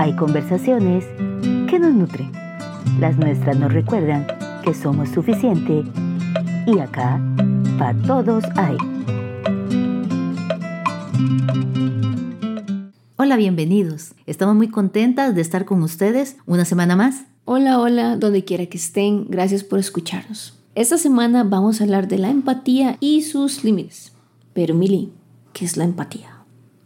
Hay conversaciones que nos nutren. Las nuestras nos recuerdan que somos suficiente y acá, para todos hay. Hola, bienvenidos. Estamos muy contentas de estar con ustedes una semana más. Hola, hola, donde quiera que estén, gracias por escucharnos. Esta semana vamos a hablar de la empatía y sus límites. Pero Mili, ¿qué es la empatía?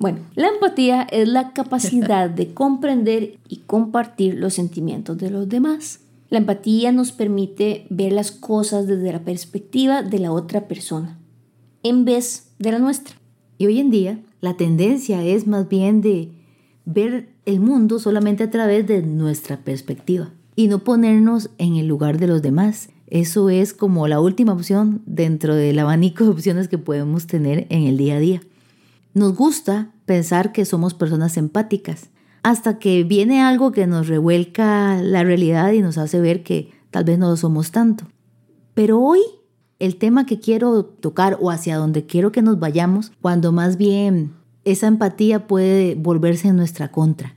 Bueno, la empatía es la capacidad de comprender y compartir los sentimientos de los demás. La empatía nos permite ver las cosas desde la perspectiva de la otra persona, en vez de la nuestra. Y hoy en día, la tendencia es más bien de ver el mundo solamente a través de nuestra perspectiva y no ponernos en el lugar de los demás. Eso es como la última opción dentro del abanico de opciones que podemos tener en el día a día. Nos gusta pensar que somos personas empáticas, hasta que viene algo que nos revuelca la realidad y nos hace ver que tal vez no lo somos tanto. Pero hoy el tema que quiero tocar o hacia donde quiero que nos vayamos, cuando más bien esa empatía puede volverse en nuestra contra.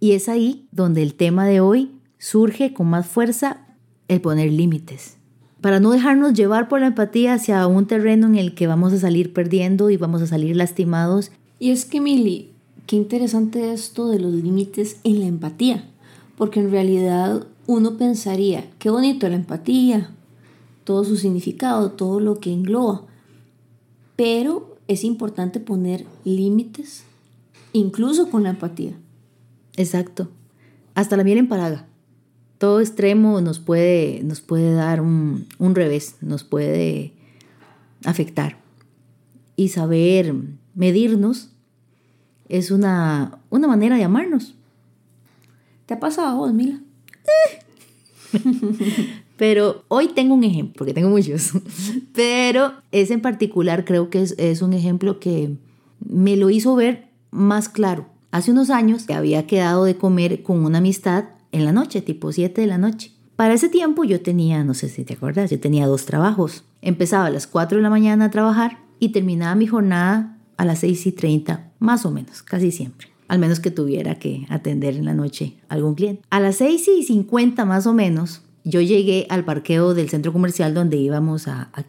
Y es ahí donde el tema de hoy surge con más fuerza el poner límites para no dejarnos llevar por la empatía hacia un terreno en el que vamos a salir perdiendo y vamos a salir lastimados. Y es que, Mili, qué interesante esto de los límites en la empatía, porque en realidad uno pensaría, qué bonito la empatía, todo su significado, todo lo que engloba, pero es importante poner límites, incluso con la empatía. Exacto. Hasta la miel en paraga todo extremo nos puede, nos puede dar un, revés, nos puede afectar. Y saber medirnos es una, una manera de amarnos. ¿Te ha pasado a vos, Mila? Pero hoy tengo un ejemplo, porque tengo muchos. Pero ese en particular creo que es, es, un ejemplo que me lo hizo ver más claro. Hace unos años que había quedado de comer con una amistad en la noche, tipo 7 de la noche. Para ese tiempo yo tenía, no sé si te acuerdas, yo tenía dos trabajos. Empezaba a las 4 de la mañana a trabajar y terminaba mi jornada a las 6 y 30, más o menos, casi siempre. Al menos que tuviera que atender en la noche algún cliente. A las 6 y 50 más o menos, yo llegué al parqueo del centro comercial donde íbamos a, a,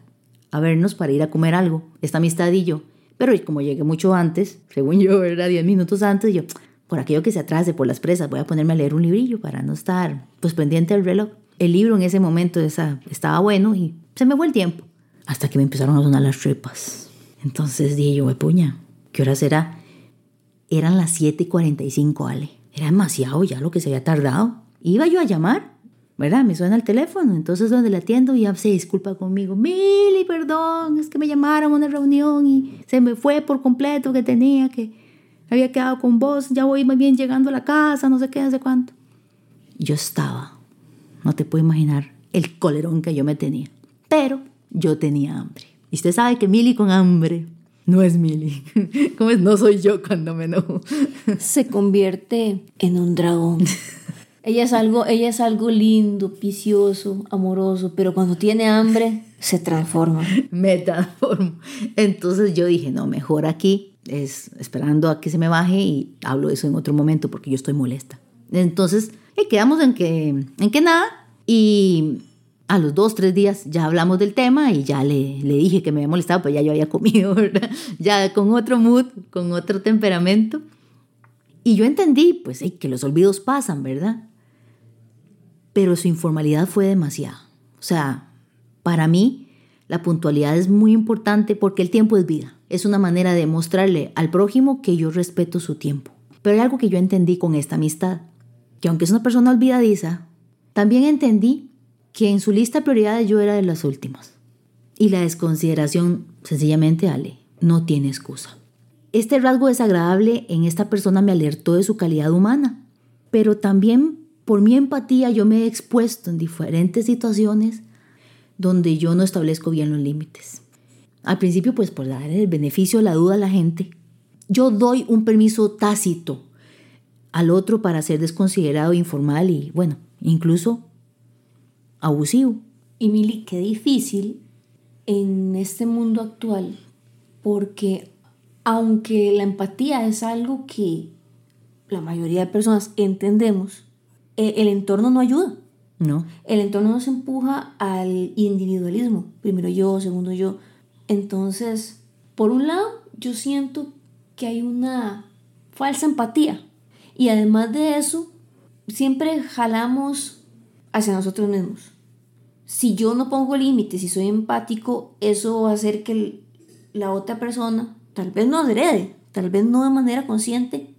a vernos para ir a comer algo, esta amistad y yo. Pero como llegué mucho antes, según yo, era 10 minutos antes, yo, por aquello que se atrase por las presas, voy a ponerme a leer un librillo para no estar pues pendiente del reloj. El libro en ese momento esa, estaba bueno y se me fue el tiempo. Hasta que me empezaron a sonar las tripas. Entonces dije yo, puña, ¿qué hora será? Eran las 7:45, Ale. Era demasiado ya lo que se había tardado. Iba yo a llamar, ¿verdad? Me suena el teléfono. Entonces donde le atiendo ya se disculpa conmigo. Mili, perdón, es que me llamaron a una reunión y se me fue por completo que tenía que había quedado con vos, ya voy más bien llegando a la casa, no sé qué, no sé cuánto. Yo estaba, no te puedo imaginar el colerón que yo me tenía, pero yo tenía hambre. Y usted sabe que Mili con hambre no es Mili. ¿Cómo es? No soy yo cuando me enojo. Se convierte en un dragón. Ella es algo, ella es algo lindo, vicioso, amoroso, pero cuando tiene hambre se transforma. Me transformo. Entonces yo dije, no, mejor aquí es esperando a que se me baje y hablo de eso en otro momento porque yo estoy molesta. Entonces, eh, quedamos en que, en que nada y a los dos, tres días ya hablamos del tema y ya le, le dije que me había molestado, pues ya yo había comido, ¿verdad? Ya con otro mood, con otro temperamento. Y yo entendí, pues, que los olvidos pasan, ¿verdad? Pero su informalidad fue demasiado. O sea, para mí, la puntualidad es muy importante porque el tiempo es vida es una manera de mostrarle al prójimo que yo respeto su tiempo. Pero hay algo que yo entendí con esta amistad, que aunque es una persona olvidadiza, también entendí que en su lista de prioridades yo era de las últimas. Y la desconsideración, sencillamente, Ale, no tiene excusa. Este rasgo desagradable en esta persona me alertó de su calidad humana, pero también por mi empatía yo me he expuesto en diferentes situaciones donde yo no establezco bien los límites. Al principio, pues por dar el beneficio de la duda a la gente, yo doy un permiso tácito al otro para ser desconsiderado, informal y, bueno, incluso abusivo. Y Mili, qué difícil en este mundo actual, porque aunque la empatía es algo que la mayoría de personas entendemos, e, el entorno no ayuda. No. El entorno nos empuja al individualismo. Primero yo, segundo yo. Entonces, por un lado, yo siento que hay una falsa empatía. Y además de eso, siempre jalamos hacia nosotros mismos. Si yo no pongo límites, si soy empático, eso va a hacer que la otra persona, tal vez no adrede, tal vez no de manera consciente,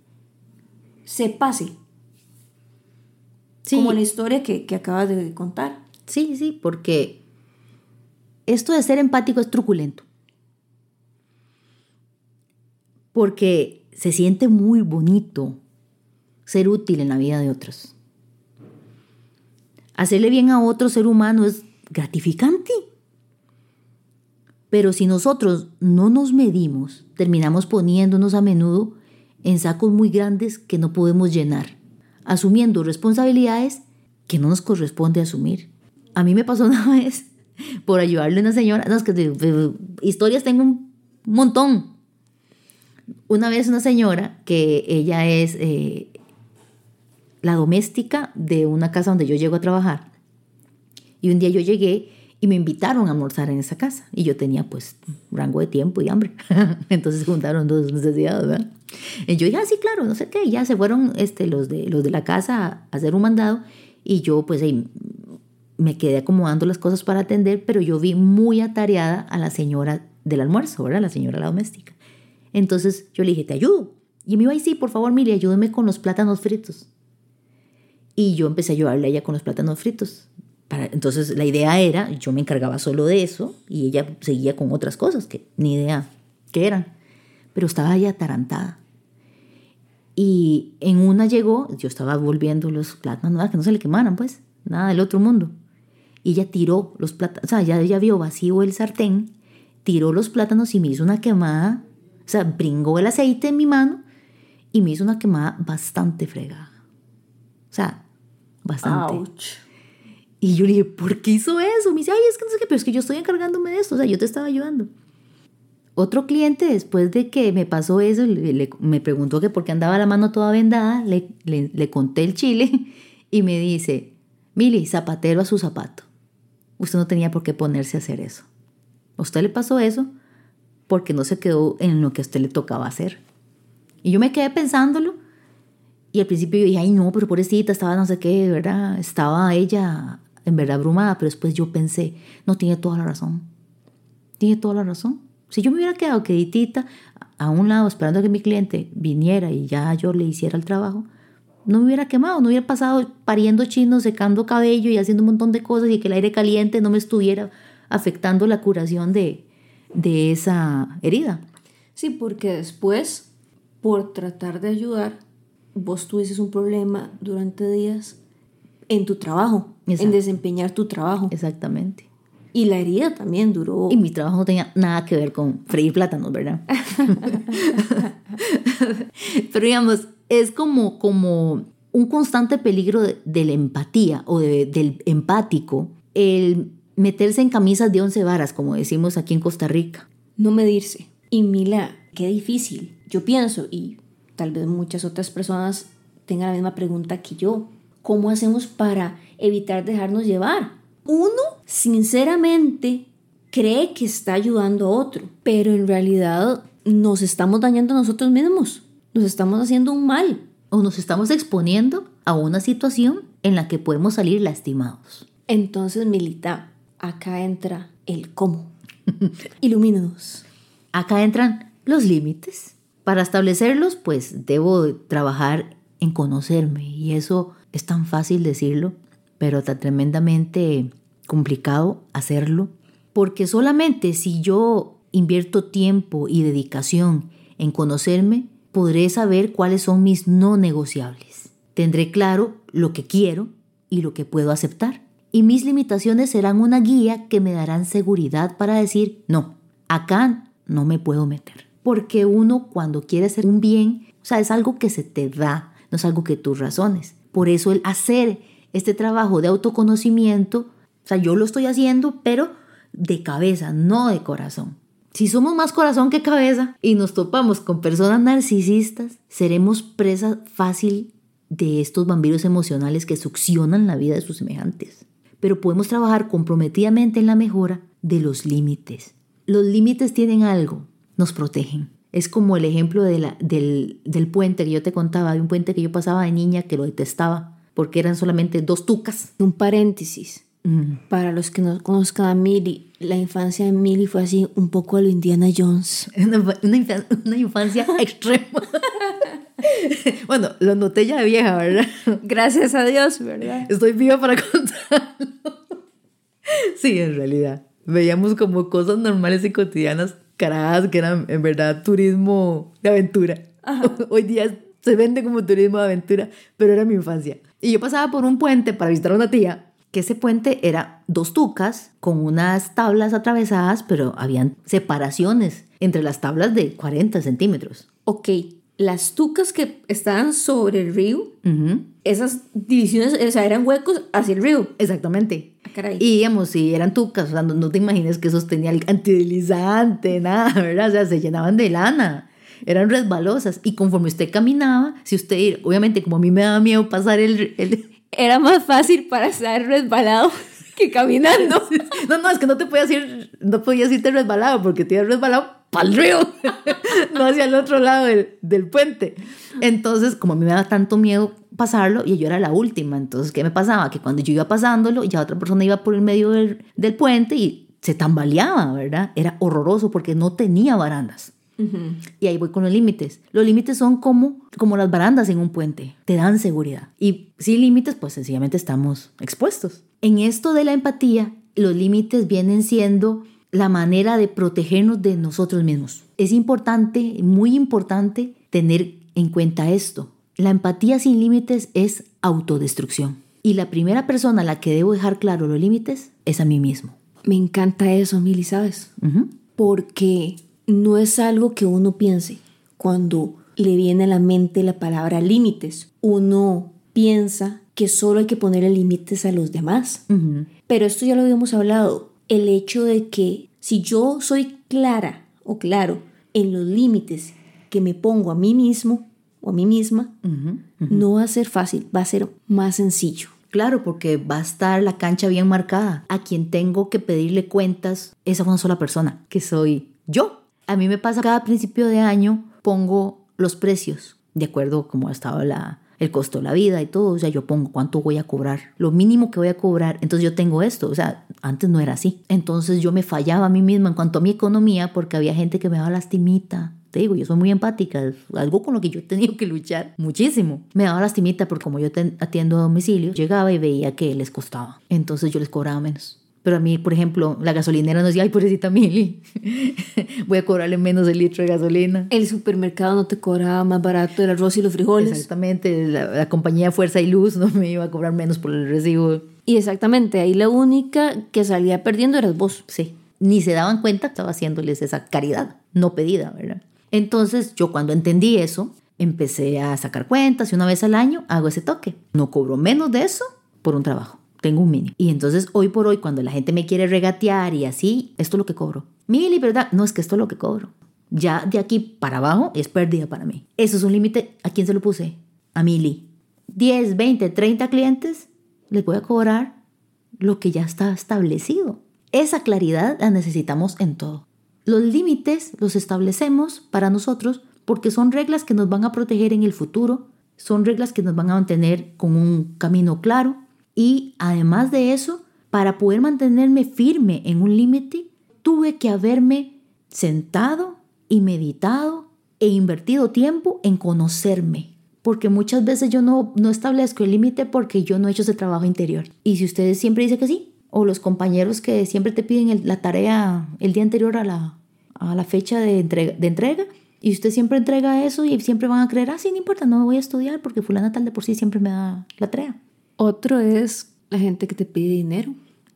se pase. Como la historia que, que acabas de contar. Sí, sí, porque esto de ser empático es truculento. Porque se siente muy bonito ser útil en la vida de otros. Hacerle bien a otro ser humano es gratificante. Pero si nosotros no nos medimos, terminamos poniéndonos a menudo en sacos muy grandes que no podemos llenar, asumiendo responsabilidades que no nos corresponde asumir. A mí me pasó una vez por ayudarle a una señora, no, es que historias tengo un montón. Una vez una señora que ella es eh, la doméstica de una casa donde yo llego a trabajar. Y un día yo llegué y me invitaron a almorzar en esa casa. Y yo tenía pues rango de tiempo y hambre. Entonces juntaron dos necesidades, ¿verdad? Y yo dije, ah, sí, claro, no sé qué. ya se fueron este, los, de, los de la casa a hacer un mandado. Y yo pues ahí me quedé acomodando las cosas para atender, pero yo vi muy atareada a la señora del almuerzo, ¿verdad? La señora la doméstica. Entonces yo le dije, te ayudo. Y me iba, sí, por favor, Mili, ayúdeme con los plátanos fritos. Y yo empecé a ayudarle a ella con los plátanos fritos. Para, entonces la idea era, yo me encargaba solo de eso y ella seguía con otras cosas que ni idea qué eran. Pero estaba ella atarantada. Y en una llegó, yo estaba volviendo los plátanos, nada, que no se le quemaran, pues, nada del otro mundo. Y ella tiró los plátanos, o sea, ya, ella vio vacío el sartén, tiró los plátanos y me hizo una quemada, o sea, bringó el aceite en mi mano y me hizo una quemada bastante fregada. O sea, bastante. Y yo le dije, ¿por qué hizo eso? Me dice, ay, es que no sé qué, pero es que yo estoy encargándome de esto, o sea, yo te estaba ayudando. Otro cliente, después de que me pasó eso, me preguntó que por qué andaba la mano toda vendada, le, le, conté el chile y me dice, Mili, zapatero a su zapato. Usted no tenía por qué ponerse a hacer eso. A usted le pasó eso porque no se quedó en lo que a usted le tocaba hacer. Y yo me quedé pensándolo y al principio yo dije, ay no, pero pobrecita, estaba no sé qué, ¿verdad? Estaba ella en verdad abrumada, pero después yo pensé, no, tiene toda la razón. Tiene toda la razón. Si yo me hubiera quedado queditita a un lado esperando a que mi cliente viniera y ya yo le hiciera el trabajo, no me hubiera quemado, no hubiera pasado pariendo chinos, secando cabello y haciendo un montón de cosas y que el aire caliente no me estuviera afectando la curación de, de esa herida. Sí, porque después, por tratar de ayudar, vos tuvieses un problema durante días en tu trabajo, en desempeñar tu trabajo. Exactamente. Y la herida también duró. Y mi trabajo no tenía nada que ver con freír plátanos, ¿verdad? Pero digamos, es como, como un constante peligro de, la empatía o del empático el meterse en camisas de once varas, como decimos aquí en Costa Rica. No medirse. Y Mila, qué difícil. Yo pienso, y tal vez muchas otras personas tengan la misma pregunta que yo. ¿Cómo hacemos para evitar dejarnos llevar? Uno, sinceramente, cree que está ayudando a otro, pero en realidad nos estamos dañando a nosotros mismos, nos estamos haciendo un mal. O nos estamos exponiendo a una situación en la que podemos salir lastimados. Entonces, Milita, acá entra el cómo. Ilumínanos. Acá entran los límites. Para establecerlos, pues debo trabajar en conocerme y eso es tan fácil decirlo, pero tan tremendamente complicado hacerlo, porque solamente si yo invierto tiempo y dedicación en conocerme, podré saber cuáles son mis no negociables. Tendré claro lo que quiero y lo que puedo aceptar. Y mis limitaciones serán una guía que me darán seguridad para decir, no, acá no me puedo meter porque uno cuando quiere hacer un bien, o sea, es algo que se te da, no es algo que tú razones. Por eso el hacer este trabajo de autoconocimiento, o sea, yo lo estoy haciendo, pero de cabeza, no de corazón. Si somos más corazón que cabeza y nos topamos con personas narcisistas, seremos presa fácil de estos vampiros emocionales que succionan la vida de sus semejantes. Pero podemos trabajar comprometidamente en la mejora de los límites. Los límites tienen algo, nos protegen. Es como el ejemplo de la, del, del puente que yo te contaba, de un puente que yo pasaba de niña que lo detestaba, porque eran solamente dos tucas. Un paréntesis. Mm. Para los que no conozcan a Millie, la infancia de Millie fue así un poco a lo Indiana Jones. Una, una infan- una infancia extrema. bueno, lo noté ya de vieja, ¿verdad? Gracias a Dios, ¿verdad? Estoy viva para contarlo. Sí, en realidad. Veíamos como cosas normales y cotidianas, caradas, que eran en verdad turismo de aventura. Hoy día se vende como turismo de aventura, pero era mi infancia. Y yo pasaba por un puente para visitar a una tía, que ese puente era dos tucas con unas tablas atravesadas, pero habían separaciones entre las tablas de 40 centímetros. Ok, las tucas que estaban sobre el río, esas divisiones, o sea, eran huecos hacia el río. Exactamente. Ah, caray. Y digamos, si eran tucas, o sea, no, no te imagines que esos tenían antideslizante, nada, ¿verdad? O sea, se llenaban de lana, eran resbalosas. Y conforme usted caminaba, si usted, obviamente, como a mí me daba miedo pasar el. el- Era más fácil para estar resbalado que caminando. no, no, es que no te podías ir, no podías irte resbalado, porque te ibas resbalado para el río, no hacia el otro lado del, del puente. Entonces, como a mí me daba tanto miedo pasarlo, y yo era la última, entonces, ¿qué me pasaba? Que cuando yo iba pasándolo, ya otra persona iba por el medio del, del puente y se tambaleaba, ¿verdad? Era horroroso porque no tenía barandas. Y ahí voy con los límites. Los límites son como, como las barandas en un puente, te dan seguridad. Y sin límites, pues sencillamente estamos expuestos. En esto de la empatía, los límites vienen siendo la manera de protegernos de nosotros mismos. Es importante, muy importante, tener en cuenta esto. La empatía sin límites es autodestrucción. Y la primera persona a la que debo dejar claro los límites es a mí mismo. Me encanta eso, Mili, ¿sabes? Porque no es algo que uno piense cuando le viene a la mente la palabra límites. Uno piensa que solo hay que ponerle límites a los demás. Pero esto ya lo habíamos hablado. El hecho de que si yo soy clara o claro en los límites que me pongo a mí mismo o a mí misma, no va a ser fácil, va a ser más sencillo. Claro, porque va a estar la cancha bien marcada. A quien tengo que pedirle cuentas es a una sola persona, que soy yo. A mí me pasa cada principio de año pongo los precios de acuerdo a cómo ha estado la, el costo de la vida y todo. O sea, yo pongo cuánto voy a cobrar, lo mínimo que voy a cobrar. Entonces yo tengo esto. O sea, antes no era así. Entonces yo me fallaba a mí misma en cuanto a mi economía porque había gente que me daba lastimita. Te digo, yo soy muy empática, es algo con lo que yo he tenido que luchar muchísimo. Me daba lastimita porque como yo atiendo a domicilio, llegaba y veía que les costaba. Entonces yo les cobraba menos. Pero a mí, por ejemplo, la gasolinera nos decía, ay, pobrecita Mili, voy a cobrarle menos el litro de gasolina. El supermercado no te cobraba más barato el arroz y los frijoles. Exactamente, la, la compañía Fuerza y Luz no me iba a cobrar menos por el recibo. Y exactamente, ahí la única que salía perdiendo eras vos. Sí, ni se daban cuenta estaba haciéndoles esa caridad no pedida, ¿verdad? Entonces yo cuando entendí eso, empecé a sacar cuentas y una vez al año hago ese toque. No cobro menos de eso por un trabajo. Tengo un mínimo. Y entonces hoy por hoy, cuando la gente me quiere regatear y así, esto es lo que cobro. Mili, ¿verdad? No es que esto es lo que cobro. Ya de aquí para abajo es pérdida para mí. Eso es un límite. ¿A quién se lo puse? A Mili. 10, 20, 30 clientes, les voy a cobrar lo que ya está establecido. Esa claridad la necesitamos en todo. Los límites los establecemos para nosotros porque son reglas que nos van a proteger en el futuro, son reglas que nos van a mantener con un camino claro y además de eso, para poder mantenerme firme en un límite, tuve que haberme sentado y meditado e invertido tiempo en conocerme. Porque muchas veces yo no, no establezco el límite porque yo no he hecho ese trabajo interior. Y si ustedes siempre dicen que sí, o los compañeros que siempre te piden el- la tarea el día anterior a la, a la fecha de entrega, de entrega, y usted siempre entrega eso y siempre van a creer, ah, sí, no importa, no voy a estudiar porque fulana tal de por sí siempre me da la tarea. Otro es la gente que te pide dinero.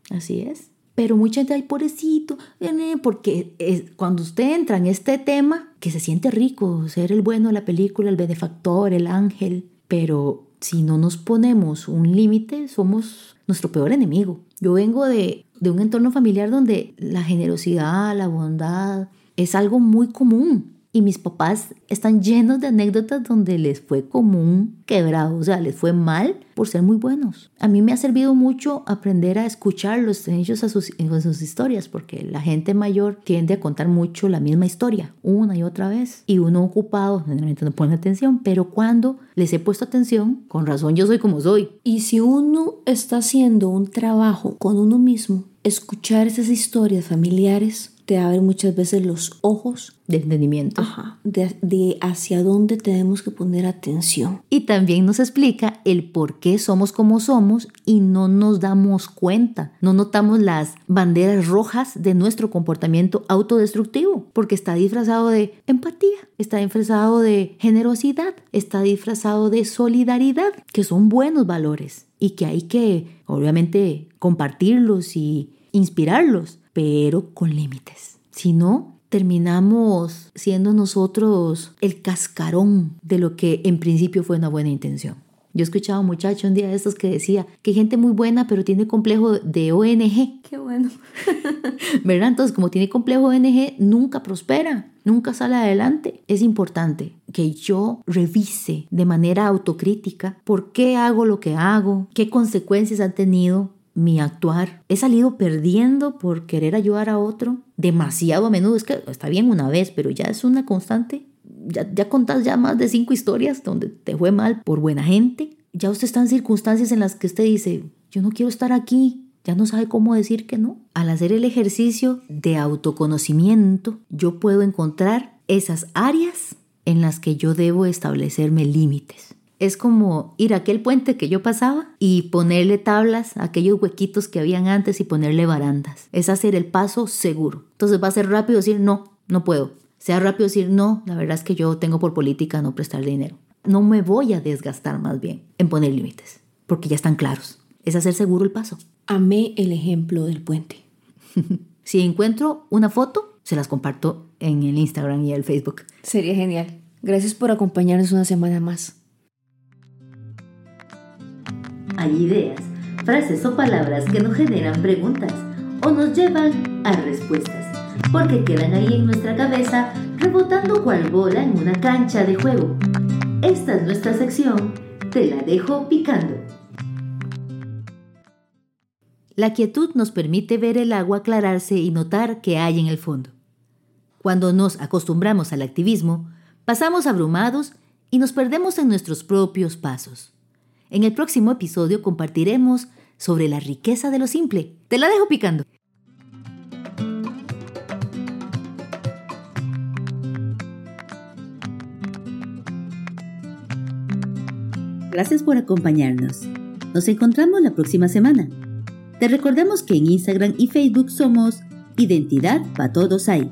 Así es. Pero mucha gente, ay, pobrecito, nene", porque es, cuando usted entra en este tema, que se siente rico, ser el bueno de la película, el benefactor, el ángel, pero si no nos ponemos un límite, somos nuestro peor enemigo. Yo vengo de, de un entorno familiar donde la generosidad, la bondad, es algo muy común. Y mis papás están llenos de anécdotas donde les fue como un quebrado, o sea, les fue mal por ser muy buenos. A mí me ha servido mucho aprender a escucharlos ellos a sus, en sus historias, porque la gente mayor tiende a contar mucho la misma historia, una y otra vez. Y uno ocupado generalmente no pone atención, pero cuando les he puesto atención, con razón yo soy como soy. Y si uno está haciendo un trabajo con uno mismo, escuchar esas historias familiares te abre muchas veces los ojos de entendimiento. Ajá, de, de, hacia dónde tenemos que poner atención. Y también nos explica el por qué somos como somos y no nos damos cuenta, no notamos las banderas rojas de nuestro comportamiento autodestructivo, porque está disfrazado de empatía, está disfrazado de generosidad, está disfrazado de solidaridad, que son buenos valores y que hay que, obviamente, compartirlos y inspirarlos pero con límites. Si no, terminamos siendo nosotros el cascarón de lo que en principio fue una buena intención. Yo escuchaba a un muchacho un día de estos que decía que gente muy buena, pero tiene complejo de ONG. Qué bueno. ¿Verdad? Entonces, como tiene complejo de ONG, nunca prospera, nunca sale adelante. Es importante que yo revise de manera autocrítica por qué hago lo que hago, qué consecuencias ha tenido mi actuar. He salido perdiendo por querer ayudar a otro demasiado a menudo. Es que está bien una vez, pero ya es una constante. Ya, ya contás ya más de cinco historias donde te fue mal por buena gente. Ya usted está en circunstancias en las que usted dice, yo no quiero estar aquí. Ya no sabe cómo decir que no. Al hacer el ejercicio de autoconocimiento, yo puedo encontrar esas áreas en las que yo debo establecerme límites es como ir a aquel puente que yo pasaba y ponerle tablas a aquellos huequitos que habían antes y ponerle barandas. Es hacer el paso seguro. Entonces va a ser rápido decir no, no puedo. Sea rápido decir no, la verdad es que yo tengo por política no prestar dinero. No me voy a desgastar más bien en poner límites, porque ya están claros. Es hacer seguro el paso. Amé el ejemplo del puente. si encuentro una foto, se las comparto en el Instagram y el Facebook. Sería genial. Gracias por acompañarnos una semana más. Hay ideas, frases o palabras que nos generan preguntas o nos llevan a respuestas, porque quedan ahí en nuestra cabeza rebotando cual bola en una cancha de juego. Esta es nuestra sección, te la dejo picando. La quietud nos permite ver el agua aclararse y notar qué hay en el fondo. Cuando nos acostumbramos al activismo, pasamos abrumados y nos perdemos en nuestros propios pasos. En el próximo episodio compartiremos sobre la riqueza de lo simple. Te la dejo picando. Gracias por acompañarnos. Nos encontramos la próxima semana. Te recordamos que en Instagram y Facebook somos Identidad para Todos Hay.